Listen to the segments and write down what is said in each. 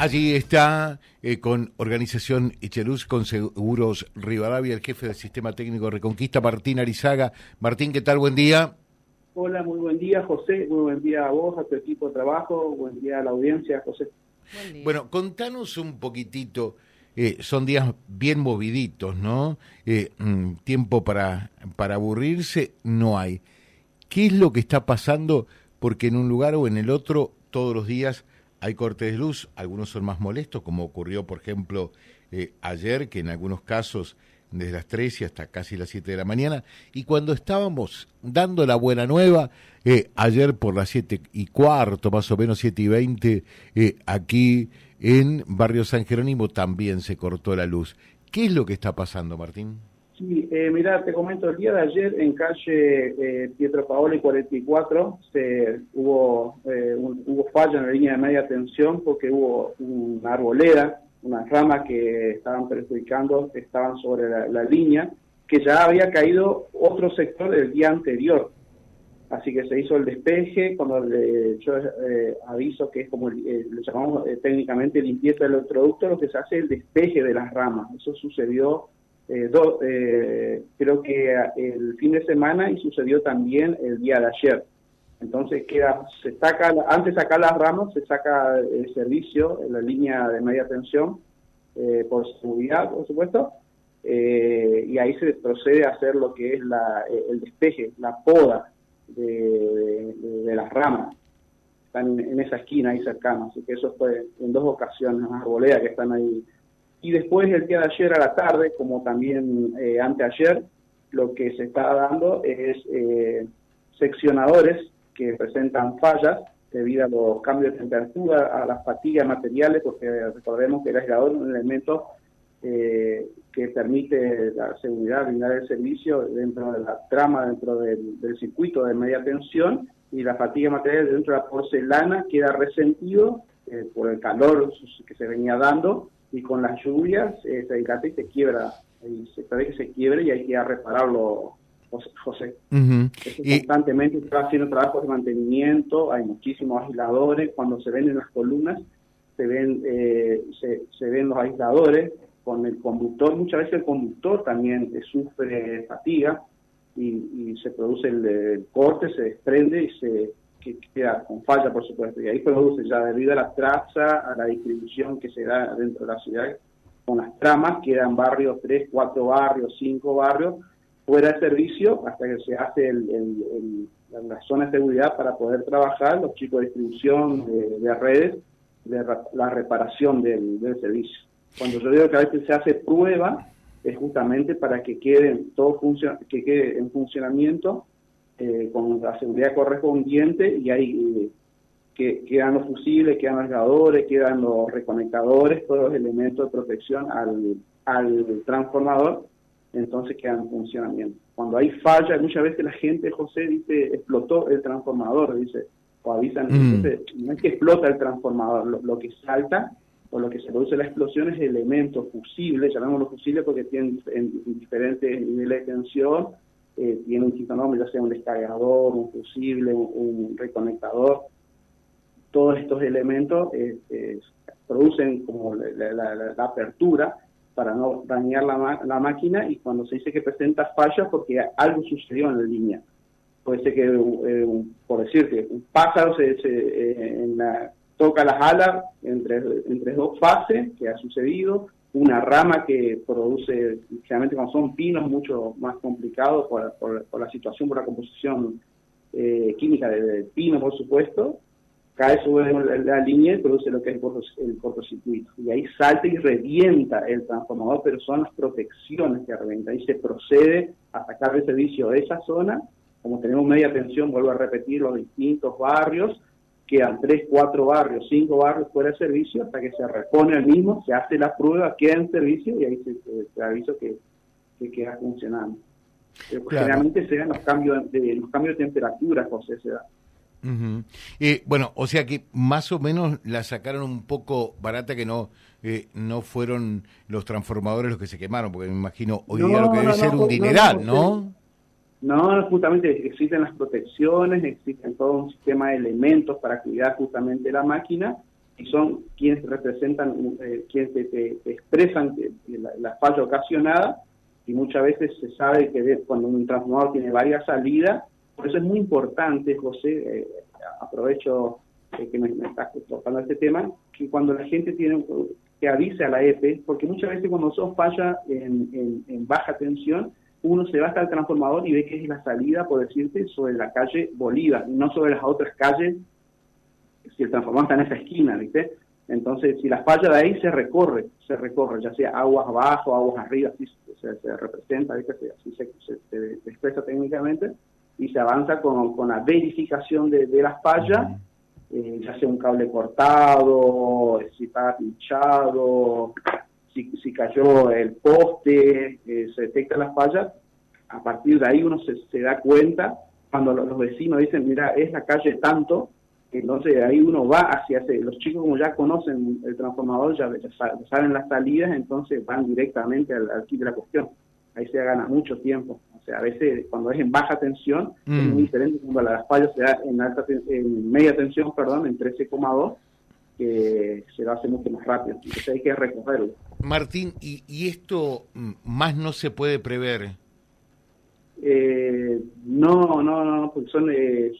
Allí está eh, con Organización Icheluz, con Seguros Rivadavia, el jefe del Sistema Técnico Reconquista, Martín Arizaga. Martín, ¿qué tal? Buen día. Hola, muy buen día, José. Muy buen día a vos, a tu equipo de trabajo. Buen día a la audiencia, José. Bueno, contanos un poquitito. Eh, son días bien moviditos, ¿no? Eh, mm, tiempo para, para aburrirse no hay. ¿Qué es lo que está pasando? Porque en un lugar o en el otro, todos los días hay cortes de luz, algunos son más molestos, como ocurrió, por ejemplo, eh, ayer, que en algunos casos desde las 3 y hasta casi las 7 de la mañana, y cuando estábamos dando la buena nueva, eh, ayer por las 7 y cuarto, más o menos 7 y 20, eh, aquí en Barrio San Jerónimo también se cortó la luz. ¿Qué es lo que está pasando, Martín? Sí, eh, mira, te comento, el día de ayer en calle eh, Pietro Paoli 44 se, hubo, eh, hubo falla en la línea de media tensión porque hubo una arboleda, unas ramas que estaban perjudicando, estaban sobre la, línea, que ya había caído otro sector del día anterior. Así que se hizo el despeje, cuando le, yo eh, aviso que es como eh, le llamamos eh, técnicamente limpieza del producto, lo que se hace es el despeje de las ramas. Eso sucedió eh, eh, creo que el fin de semana y sucedió también el día de ayer. Entonces queda, se saca, antes de sacar las ramas, se saca el servicio en la línea de media tensión, eh, por seguridad, por supuesto, y ahí se procede a hacer lo que es la, el despeje, la poda de, las ramas. Están en, esa esquina ahí cercana, así que eso fue en dos ocasiones, las arboledas que están ahí y después el día de ayer a la tarde, como también eh, anteayer, lo que se está dando es eh, seccionadores que presentan fallas debido a los cambios de temperatura, a las fatigas materiales, porque recordemos que el aislador es un elemento eh, que permite la seguridad, brindar el servicio dentro de la trama, dentro del, del, circuito de media tensión, y la fatiga material dentro de la porcelana queda resentido eh, por el calor que se venía dando y con las lluvias eh, se desgasta y se quiebra, y se puede que se quiebre y hay que ir a repararlo, José. Constantemente está haciendo trabajos de mantenimiento, hay muchísimos aisladores, cuando se ven en las columnas se ven, eh, se, ven los aisladores con el conductor, muchas veces el conductor también sufre fatiga y, se produce el corte, se desprende y se que queda con falla, por supuesto, y ahí produce ya debido a la traza, a la distribución que se da dentro de la ciudad, con las tramas, quedan barrios, tres, cuatro barrios, cinco barrios, fuera de servicio hasta que se hace el, la zona de seguridad para poder trabajar, los chicos de distribución de, redes, de la reparación del, servicio. Cuando yo digo que a veces se hace prueba, es justamente para que quede todo que quede en funcionamiento eh, con la seguridad correspondiente y ahí eh, que, quedan los fusibles, quedan los cargadores, quedan los reconectadores, todos los elementos de protección al, al transformador, entonces quedan en funcionamiento. Cuando hay falla, muchas veces la gente, José, dice, explotó el transformador, dice, o avisan, mm. no es que explota el transformador, lo, que salta o lo que se produce la explosión es el elemento fusible, llamémoslo fusible porque tienen diferentes niveles de tensión eh, tiene un nombre, ya sea un descargador, un fusible, un, reconectador. Todos estos elementos eh, eh, producen como la, apertura para no dañar la, máquina y cuando se dice que presenta fallas porque algo sucedió en la línea. Puede ser que, por decirte, un pájaro se, toca las alas entre, entre dos fases, que ha sucedido, una rama que produce, generalmente cuando son pinos, mucho más complicado por, la situación, por la composición eh, química del pino, por supuesto, cae sobre la, línea y produce lo que es el, cortocircuito. Y ahí salta y revienta el transformador, pero son las protecciones que revientan. Ahí se procede a sacar el servicio de esa zona. Como tenemos media tensión, vuelvo a repetir, los distintos barrios, quedan tres, cuatro barrios, cinco barrios fuera de servicio hasta que se repone el mismo, se hace la prueba, queda en servicio y ahí se, se, aviso que, queda funcionando. Generalmente se dan los cambios de, los cambios de temperatura, José, se da. eh, bueno, o sea que más o menos la sacaron un poco barata que no eh, no fueron los transformadores los que se quemaron, porque me imagino hoy día lo que debe ser un dineral, ¿no? No, justamente existen las protecciones, existen todo un sistema de elementos para cuidar justamente la máquina y son quienes representan, eh, quienes te, expresan la, falla ocasionada y muchas veces se sabe que cuando un transformador tiene varias salidas, por eso es muy importante, José, eh, aprovecho eh, que me, estás tocando este tema, que cuando la gente tiene que avise a la EPE, porque muchas veces cuando son falla en, baja tensión, uno se va hasta el transformador y ve que es la salida, por decirte, sobre la calle Bolívar, no sobre las otras calles, si el transformador está en esa esquina, ¿viste? Entonces, si la falla de ahí se recorre, se recorre, ya sea aguas abajo, aguas arriba, así se, representa, ¿viste? así se, se, expresa técnicamente, y se avanza con, con la verificación de, de las fallas eh, ya sea un cable cortado, si está pinchado, si, si cayó el poste, eh, se detecta las fallas, a partir de ahí uno se, se da cuenta, cuando los, vecinos dicen, mira, es la calle tanto, entonces ahí uno va hacia ese, los chicos como ya conocen el transformador, ya, saben las salidas, entonces van directamente al, al kit de la cuestión. Ahí se gana mucho tiempo a veces cuando es en baja tensión es mm. muy diferente cuando la falla se da en, alta, en media tensión, perdón, en 13,2 que se lo hace mucho más rápido. Entonces hay que recogerlo. Martín, ¿y, esto más no se puede prever? Eh, no, no, no, porque son, eh,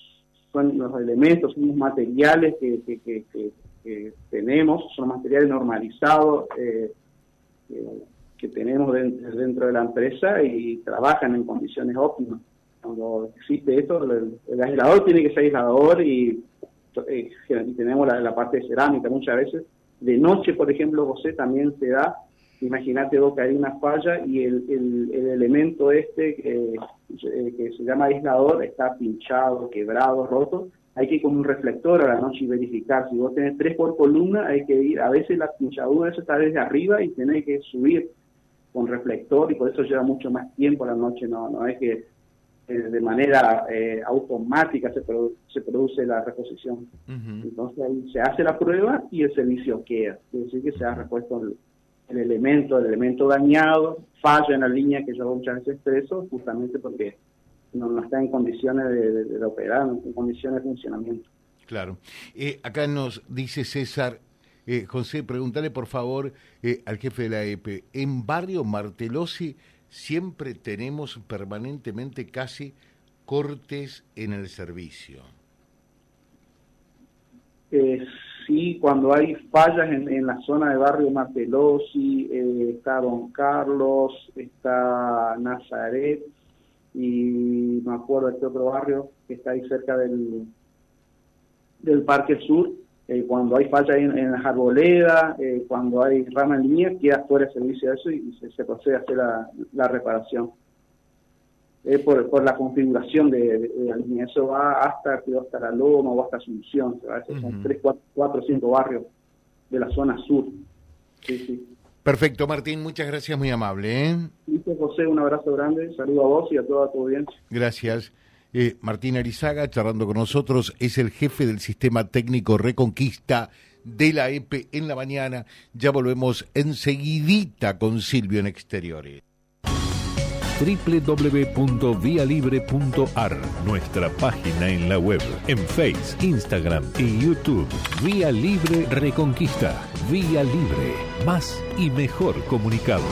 son los elementos, son los materiales que, que, que, tenemos, son materiales normalizados. Eh, que tenemos dentro de la empresa y trabajan en condiciones óptimas. Cuando existe esto, el, aislador tiene que ser aislador y, eh, tenemos la, parte de cerámica muchas veces. De noche, por ejemplo, José, también se da, imagínate vos que una falla y el, el, elemento este eh, que se llama aislador está pinchado, quebrado, roto, hay que ir con un reflector a la noche y verificar. Si vos tenés tres por columna, hay que ir, a veces la pinchadura está desde arriba y tenés que subir con reflector y por eso lleva mucho más tiempo la noche, no, no es que de manera eh, automática se, se produce la reposición. Entonces ahí se hace la prueba y el servicio queda, es decir, que se ha repuesto el, elemento, el elemento dañado, falla en la línea que yo muchas veces expreso, justamente porque no, está en condiciones de, operar, no en condiciones de funcionamiento. Claro. Eh, acá nos dice César, eh, José, pregúntale por favor eh, al jefe de la EPE. En Barrio Martelosi siempre tenemos permanentemente casi cortes en el servicio. Eh, sí, cuando hay fallas en, la zona de Barrio Martelosi, está Don Carlos, está Nazaret y me acuerdo de este otro barrio que está ahí cerca del, del Parque Sur eh, cuando hay falla en, en las arboledas, eh, cuando hay rama en línea, queda fuera de servicio eso y, se, procede a hacer la, reparación. por, por la configuración de, la línea. Eso va hasta, hasta la Loma o hasta Asunción. A veces son 3, 4, 5 barrios de la zona sur. Sí, sí. Perfecto, Martín, muchas gracias, muy amable. ¿eh? Listo, José, un abrazo grande, saludo a vos y a toda tu audiencia. Gracias. Eh, Martín Arizaga, charlando con nosotros, es el jefe del sistema técnico Reconquista de la EPE en la mañana. Ya volvemos enseguidita con Silvio en Exteriores www.vialibre.ar, nuestra página en la web, en Face, Instagram y YouTube. Vía Libre Reconquista. Vía Libre. Más y mejor comunicados.